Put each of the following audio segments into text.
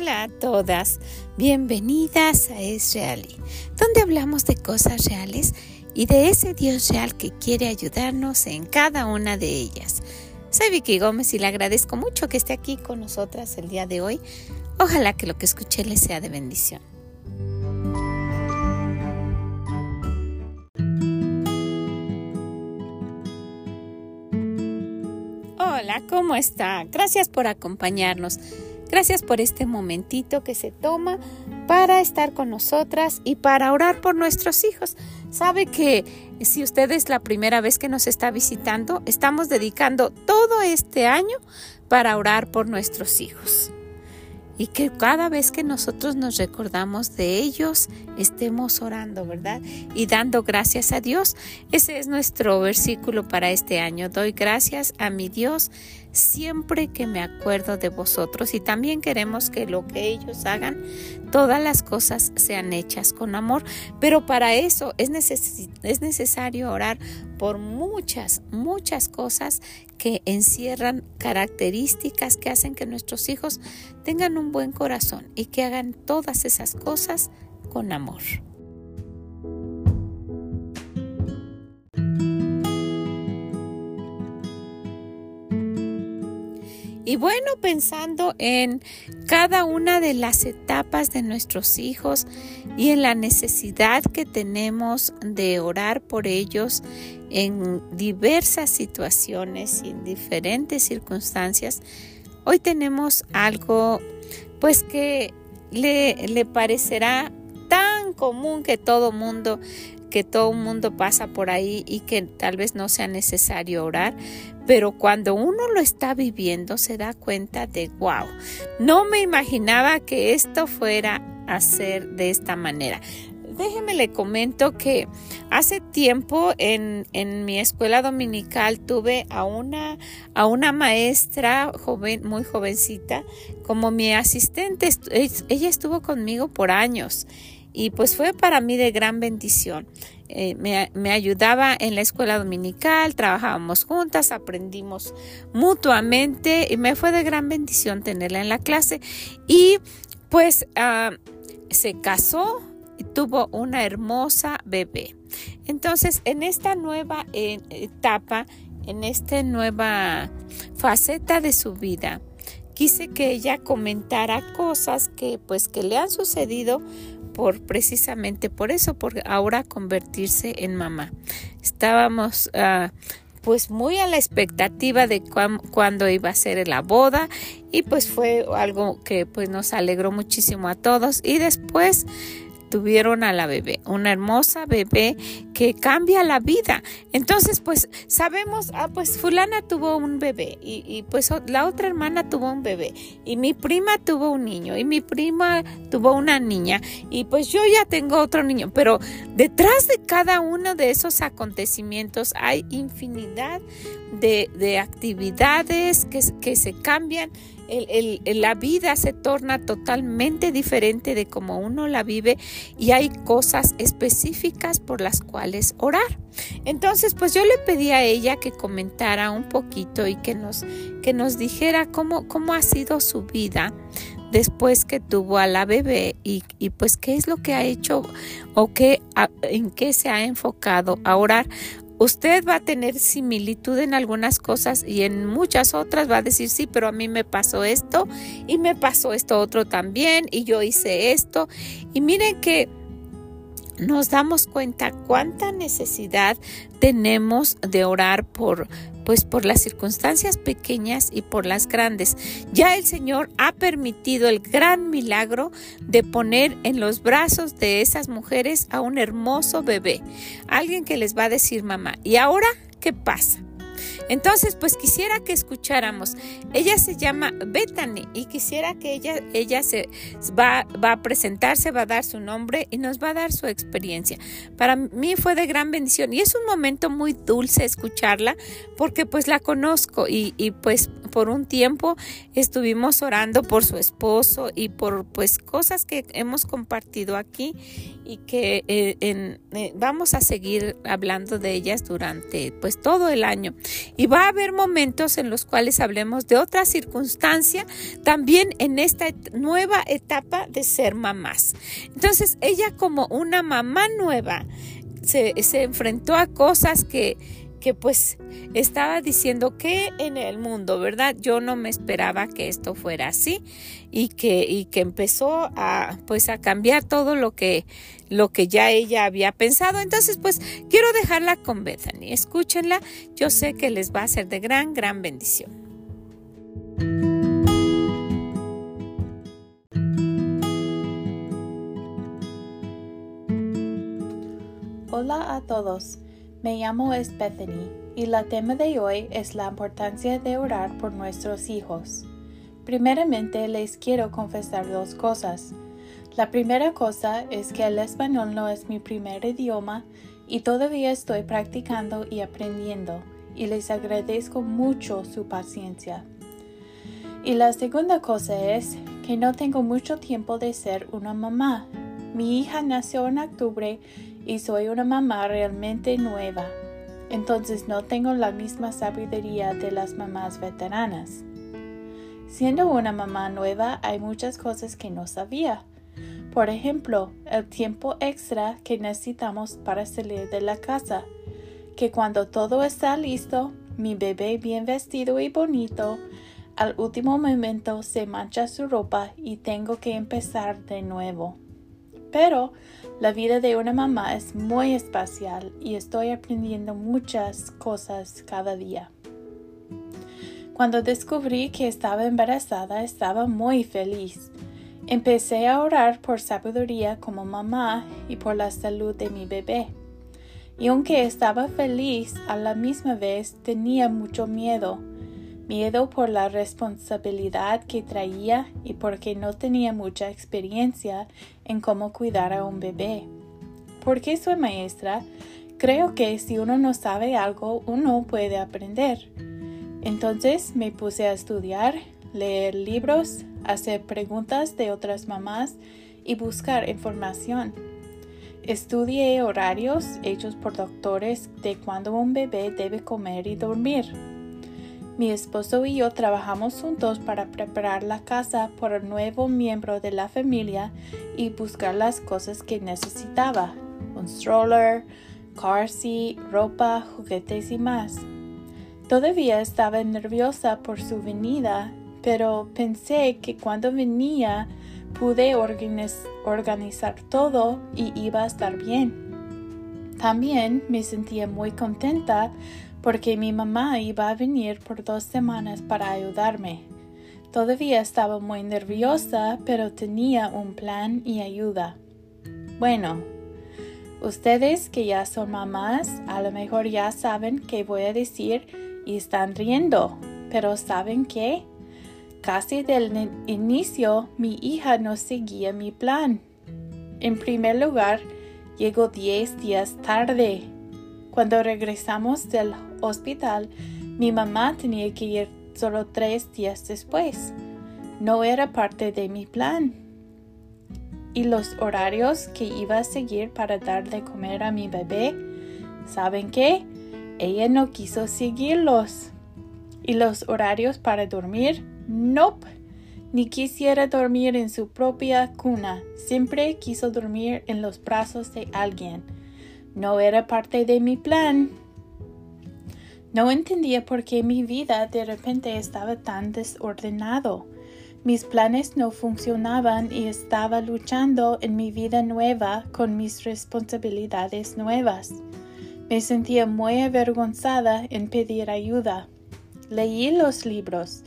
Hola a todas, bienvenidas a Es Reali, donde hablamos de cosas reales y de ese Dios real que quiere ayudarnos en cada una de ellas. Soy Vicky Gómez y le agradezco mucho que esté aquí con nosotras el día de hoy. Ojalá que lo que escuché le sea de bendición. Hola, ¿cómo está? Gracias por acompañarnos. Gracias por este momentito que se toma para estar con nosotras y para orar por nuestros hijos. Sabe que si usted es la primera vez que nos está visitando, estamos dedicando todo este año para orar por nuestros hijos y que cada vez que nosotros nos recordamos de ellos, estemos orando, ¿verdad? Y dando gracias a Dios. Ese es nuestro versículo para este año. Doy gracias a mi Dios siempre que me acuerdo de vosotros y también queremos que lo que ellos hagan, todas las cosas sean hechas con amor, pero para eso es, es necesario orar por muchas, muchas cosas que encierran características que hacen que nuestros hijos tengan un buen corazón y que hagan todas esas cosas con amor. Y bueno, pensando en cada una de las etapas de nuestros hijos y en la necesidad que tenemos de orar por ellos en diversas situaciones y en diferentes circunstancias, hoy tenemos algo pues que le, parecerá tan común que todo mundo que todo mundo pasa por ahí y que tal vez no sea necesario orar, pero cuando uno lo está viviendo se da cuenta de, wow, no me imaginaba que esto fuera a ser de esta manera. Déjeme le comento que hace tiempo en, en, mi escuela dominical tuve a una, a una maestra joven, muy jovencita como mi asistente. Ella estuvo conmigo por años y pues fue para mí de gran bendición. Eh, me, ayudaba en la escuela dominical, trabajábamos juntas, aprendimos mutuamente y me fue de gran bendición tenerla en la clase. Y pues ah, se casó y tuvo una hermosa bebé. Entonces, en esta nueva eh, etapa, en esta nueva faceta de su vida, quise que ella comentara cosas que pues que le han sucedido por precisamente por eso, por ahora convertirse en mamá. Estábamos ah, pues muy a la expectativa de cuándo iba a ser la boda y pues fue algo que pues nos alegró muchísimo a todos y después tuvieron a la bebé, una hermosa bebé que cambia la vida. Entonces, pues sabemos, ah, pues fulana tuvo un bebé y, pues la otra hermana tuvo un bebé y mi prima tuvo un niño y mi prima tuvo una niña y pues yo ya tengo otro niño, pero detrás de cada uno de esos acontecimientos hay infinidad de, de actividades que, que se cambian la vida se torna totalmente diferente de como uno la vive y hay cosas específicas por las cuales orar. Entonces, pues yo le pedí a ella que comentara un poquito y que nos, que nos dijera cómo, cómo ha sido su vida después que tuvo a la bebé y, y, pues qué es lo que ha hecho o qué, en qué se ha enfocado a orar. Usted va a tener similitud en algunas cosas y en muchas otras va a decir, sí, pero a mí me pasó esto y me pasó esto otro también y yo hice esto. Y miren que nos damos cuenta cuánta necesidad tenemos de orar por pues por las circunstancias pequeñas y por las grandes. Ya el Señor ha permitido el gran milagro de poner en los brazos de esas mujeres a un hermoso bebé, alguien que les va a decir mamá, ¿y ahora qué pasa? Entonces, pues quisiera que escucháramos. Ella se llama Bethany y quisiera que ella, ella se va, va a presentarse, va a dar su nombre y nos va a dar su experiencia. Para mí fue de gran bendición y es un momento muy dulce escucharla porque pues la conozco y, y pues por un tiempo estuvimos orando por su esposo y por pues cosas que hemos compartido aquí y que eh, eh, vamos a seguir hablando de ellas durante pues todo el año. Y va a haber momentos en los cuales hablemos de otra circunstancia también en esta nueva etapa de ser mamás. Entonces ella como una mamá nueva se, se enfrentó a cosas que que pues estaba diciendo que en el mundo, ¿verdad? Yo no me esperaba que esto fuera así y que, y que empezó a pues a cambiar todo lo que, lo que ya ella había pensado. Entonces pues quiero dejarla con Bethany. Escúchenla, yo sé que les va a ser de gran, gran bendición. Hola a todos. Me llamo es Bethany y la tema de hoy es la importancia de orar por nuestros hijos. Primeramente les quiero confesar dos cosas. La primera cosa es que el español no es mi primer idioma y todavía estoy practicando y aprendiendo y les agradezco mucho su paciencia. Y la segunda cosa es que no tengo mucho tiempo de ser una mamá. Mi hija nació en octubre y soy una mamá realmente nueva. Entonces no tengo la misma sabiduría de las mamás veteranas. Siendo una mamá nueva hay muchas cosas que no sabía. Por ejemplo, el tiempo extra que necesitamos para salir de la casa. Que cuando todo está listo, mi bebé bien vestido y bonito, al último momento se mancha su ropa y tengo que empezar de nuevo. Pero la vida de una mamá es muy especial y estoy aprendiendo muchas cosas cada día. Cuando descubrí que estaba embarazada estaba muy feliz. Empecé a orar por sabiduría como mamá y por la salud de mi bebé. Y aunque estaba feliz, a la misma vez tenía mucho miedo miedo por la responsabilidad que traía y porque no tenía mucha experiencia en cómo cuidar a un bebé. Porque soy maestra, creo que si uno no sabe algo, uno puede aprender. Entonces me puse a estudiar, leer libros, hacer preguntas de otras mamás y buscar información. Estudié horarios hechos por doctores de cuando un bebé debe comer y dormir. Mi esposo y yo trabajamos juntos para preparar la casa por el nuevo miembro de la familia y buscar las cosas que necesitaba, un stroller, car seat, ropa, juguetes y más. Todavía estaba nerviosa por su venida, pero pensé que cuando venía pude organizar todo y iba a estar bien. También me sentía muy contenta porque mi mamá iba a venir por dos semanas para ayudarme. Todavía estaba muy nerviosa, pero tenía un plan y ayuda. Bueno, ustedes que ya son mamás, a lo mejor ya saben qué voy a decir y están riendo, pero ¿saben qué? Casi del inicio mi hija no seguía mi plan. En primer lugar, llegó diez días tarde. Cuando regresamos del hospital, mi mamá tenía que ir solo tres días después. No era parte de mi plan. Y los horarios que iba a seguir para dar de comer a mi bebé, ¿saben qué? Ella no quiso seguirlos. Y los horarios para dormir, nope. Ni quisiera dormir en su propia cuna. Siempre quiso dormir en los brazos de alguien. No era parte de mi plan. No entendía por qué mi vida de repente estaba tan desordenado. Mis planes no funcionaban y estaba luchando en mi vida nueva con mis responsabilidades nuevas. Me sentía muy avergonzada en pedir ayuda. Leí los libros,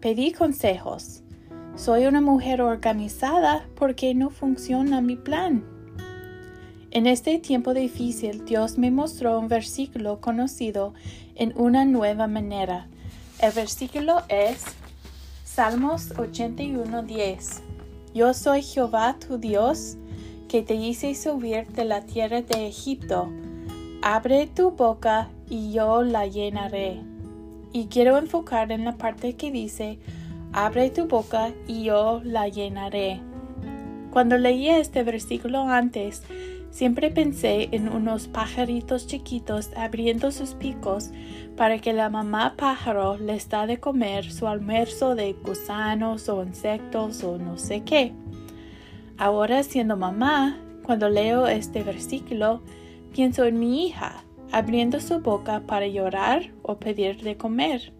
pedí consejos. Soy una mujer organizada porque no funciona mi plan. En este tiempo difícil, Dios me mostró un versículo conocido en una nueva manera. El versículo es Salmos 81:10. Yo soy Jehová tu Dios, que te hice subir de la tierra de Egipto. Abre tu boca y yo la llenaré. Y quiero enfocar en la parte que dice, abre tu boca y yo la llenaré. Cuando leí este versículo antes, Siempre pensé en unos pajaritos chiquitos abriendo sus picos para que la mamá pájaro les da de comer su almuerzo de gusanos o insectos o no sé qué. Ahora siendo mamá, cuando leo este versículo, pienso en mi hija, abriendo su boca para llorar o pedir de comer.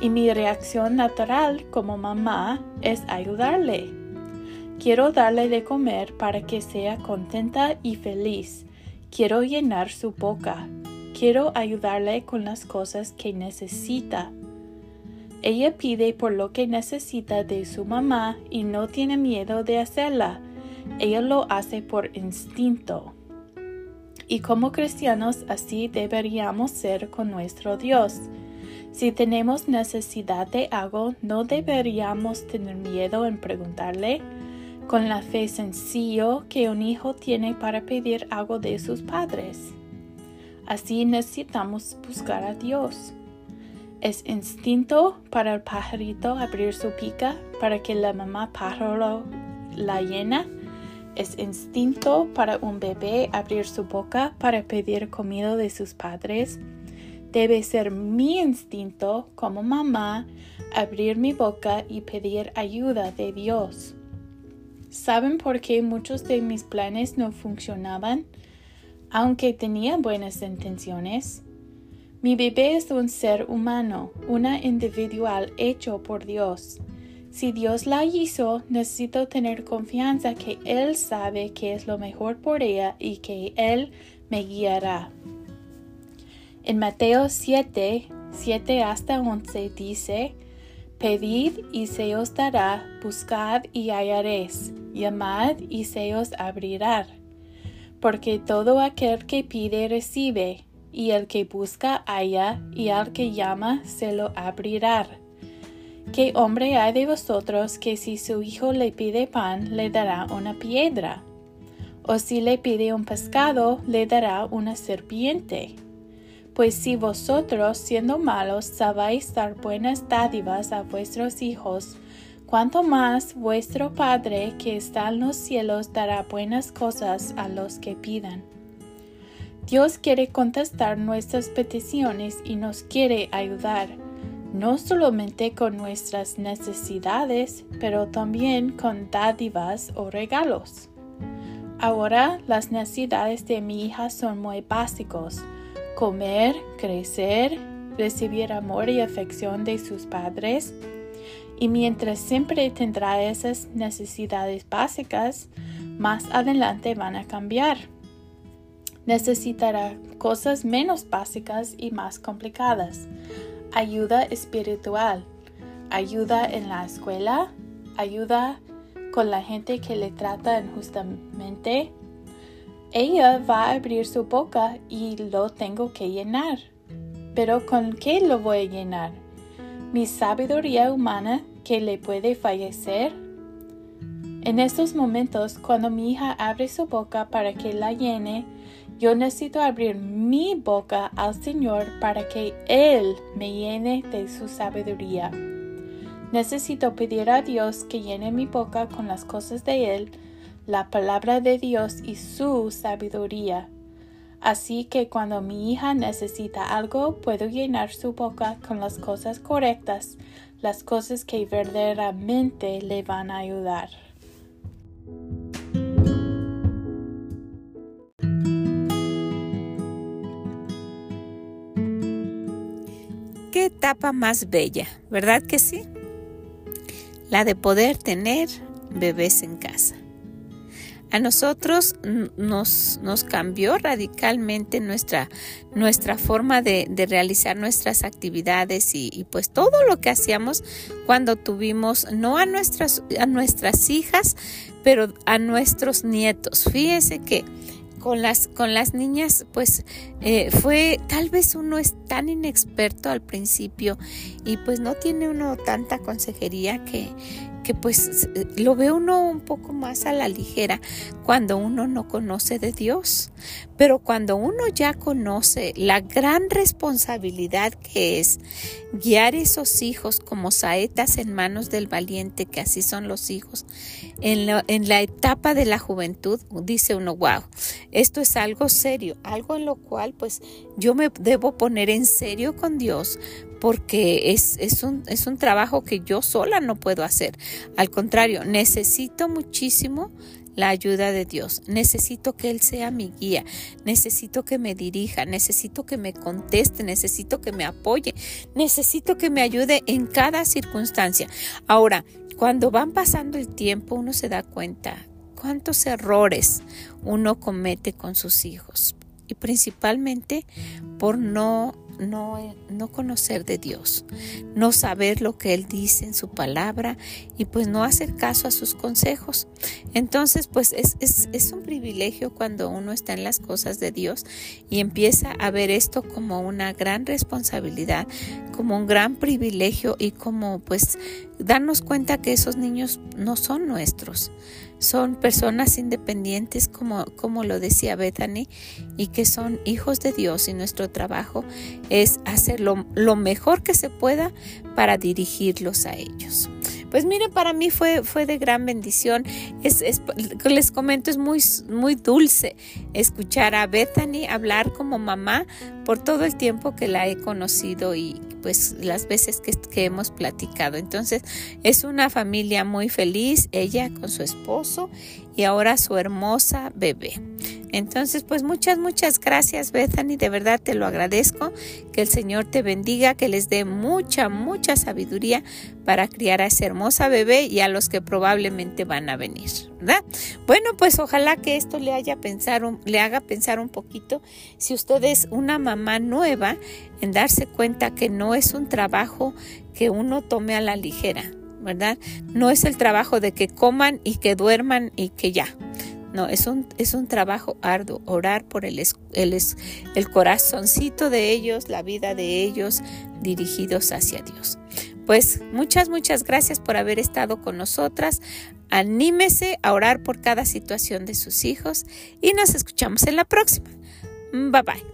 Y mi reacción natural como mamá es ayudarle Quiero darle de comer para que sea contenta y feliz. Quiero llenar su boca. Quiero ayudarle con las cosas que necesita. Ella pide por lo que necesita de su mamá y no tiene miedo de hacerla. Ella lo hace por instinto. Y como cristianos así deberíamos ser con nuestro Dios. Si tenemos necesidad de algo, no deberíamos tener miedo en preguntarle, con la fe sencillo que un hijo tiene para pedir algo de sus padres. Así necesitamos buscar a Dios. Es instinto para el pajarito abrir su pica para que la mamá pájaro la llena. Es instinto para un bebé abrir su boca para pedir comida de sus padres. Debe ser mi instinto como mamá abrir mi boca y pedir ayuda de Dios. ¿Saben por qué muchos de mis planes no funcionaban? Aunque tenía buenas intenciones. Mi bebé es un ser humano, una individual hecho por Dios. Si Dios la hizo, necesito tener confianza que Él sabe que es lo mejor por ella y que Él me guiará. En Mateo 7, 7 hasta 11 dice, Pedid y se os dará, buscad y hallaréis llamad y se os abrirá. Porque todo aquel que pide recibe, y el que busca halla, y al que llama se lo abrirá. ¿Qué hombre hay de vosotros que si su hijo le pide pan le dará una piedra? ¿O si le pide un pescado le dará una serpiente? Pues si vosotros, siendo malos, sabéis dar buenas dádivas a vuestros hijos, cuanto más vuestro Padre que está en los cielos dará buenas cosas a los que pidan. Dios quiere contestar nuestras peticiones y nos quiere ayudar, no solamente con nuestras necesidades, pero también con dádivas o regalos. Ahora las necesidades de mi hija son muy básicos. Comer, crecer, recibir amor y afección de sus padres, y mientras siempre tendrá esas necesidades básicas, más adelante van a cambiar. Necesitará cosas menos básicas y más complicadas. Ayuda espiritual, ayuda en la escuela, ayuda con la gente que le trata injustamente. Ella va a abrir su boca y lo tengo que llenar. Pero ¿con qué lo voy a llenar? Mi sabiduría humana que le puede fallecer? En estos momentos, cuando mi hija abre su boca para que la llene, yo necesito abrir mi boca al Señor para que Él me llene de su sabiduría. Necesito pedir a Dios que llene mi boca con las cosas de Él, la palabra de Dios y su sabiduría. Así que cuando mi hija necesita algo, puedo llenar su boca con las cosas correctas, las cosas que verdaderamente le van a ayudar. Qué etapa más bella, ¿verdad que sí? La de poder tener bebés en casa a nosotros nos, nos cambió radicalmente nuestra, nuestra forma de, realizar nuestras actividades y, pues todo lo que hacíamos cuando tuvimos no a nuestras, a nuestras hijas, pero a nuestros nietos. Fíjense que con las, con las niñas, pues eh, fue, tal vez uno es tan inexperto al principio y pues no tiene uno tanta consejería que, que pues lo ve uno un poco más a la ligera cuando uno no conoce de Dios. Pero cuando uno ya conoce la gran responsabilidad que es guiar esos hijos como saetas en manos del valiente, que así son los hijos, en la, en la etapa de la juventud, dice uno, wow, esto es algo serio, algo en lo cual pues yo me debo poner en serio con Dios porque es, es, un, es un trabajo que yo sola no puedo hacer. Al contrario, necesito muchísimo la ayuda de Dios. Necesito que Él sea mi guía. Necesito que me dirija. Necesito que me conteste. Necesito que me apoye. Necesito que me ayude en cada circunstancia. Ahora, cuando van pasando el tiempo, uno se da cuenta cuántos errores uno comete con sus hijos. Y principalmente por no no, no conocer de Dios, no saber lo que Él dice en su palabra y pues no hacer caso a sus consejos. Entonces pues es, es, es un privilegio cuando uno está en las cosas de Dios y empieza a ver esto como una gran responsabilidad, como un gran privilegio y como pues darnos cuenta que esos niños no son nuestros son personas independientes como, como lo decía Bethany y que son hijos de Dios y nuestro trabajo es hacer lo, mejor que se pueda para dirigirlos a ellos. Pues mire, para mí fue, fue de gran bendición. Es, les comento, es muy, muy dulce escuchar a Bethany hablar como mamá por todo el tiempo que la he conocido y pues las veces que, que hemos platicado. Entonces es una familia muy feliz, ella con su esposo y ahora su hermosa bebé. Entonces, pues muchas, muchas gracias, Bethany. De verdad te lo agradezco. Que el Señor te bendiga, que les dé mucha, mucha sabiduría para criar a esa hermosa bebé y a los que probablemente van a venir, ¿verdad? Bueno, pues ojalá que esto le, haya pensar le haga pensar un poquito si usted es una mamá nueva en darse cuenta que no es un trabajo que uno tome a la ligera, ¿verdad? No es el trabajo de que coman y que duerman y que ya. No, es un, es un trabajo arduo, orar por el, el, el corazoncito de ellos, la vida de ellos dirigidos hacia Dios. Pues muchas, muchas gracias por haber estado con nosotras. Anímese a orar por cada situación de sus hijos y nos escuchamos en la próxima. Bye bye.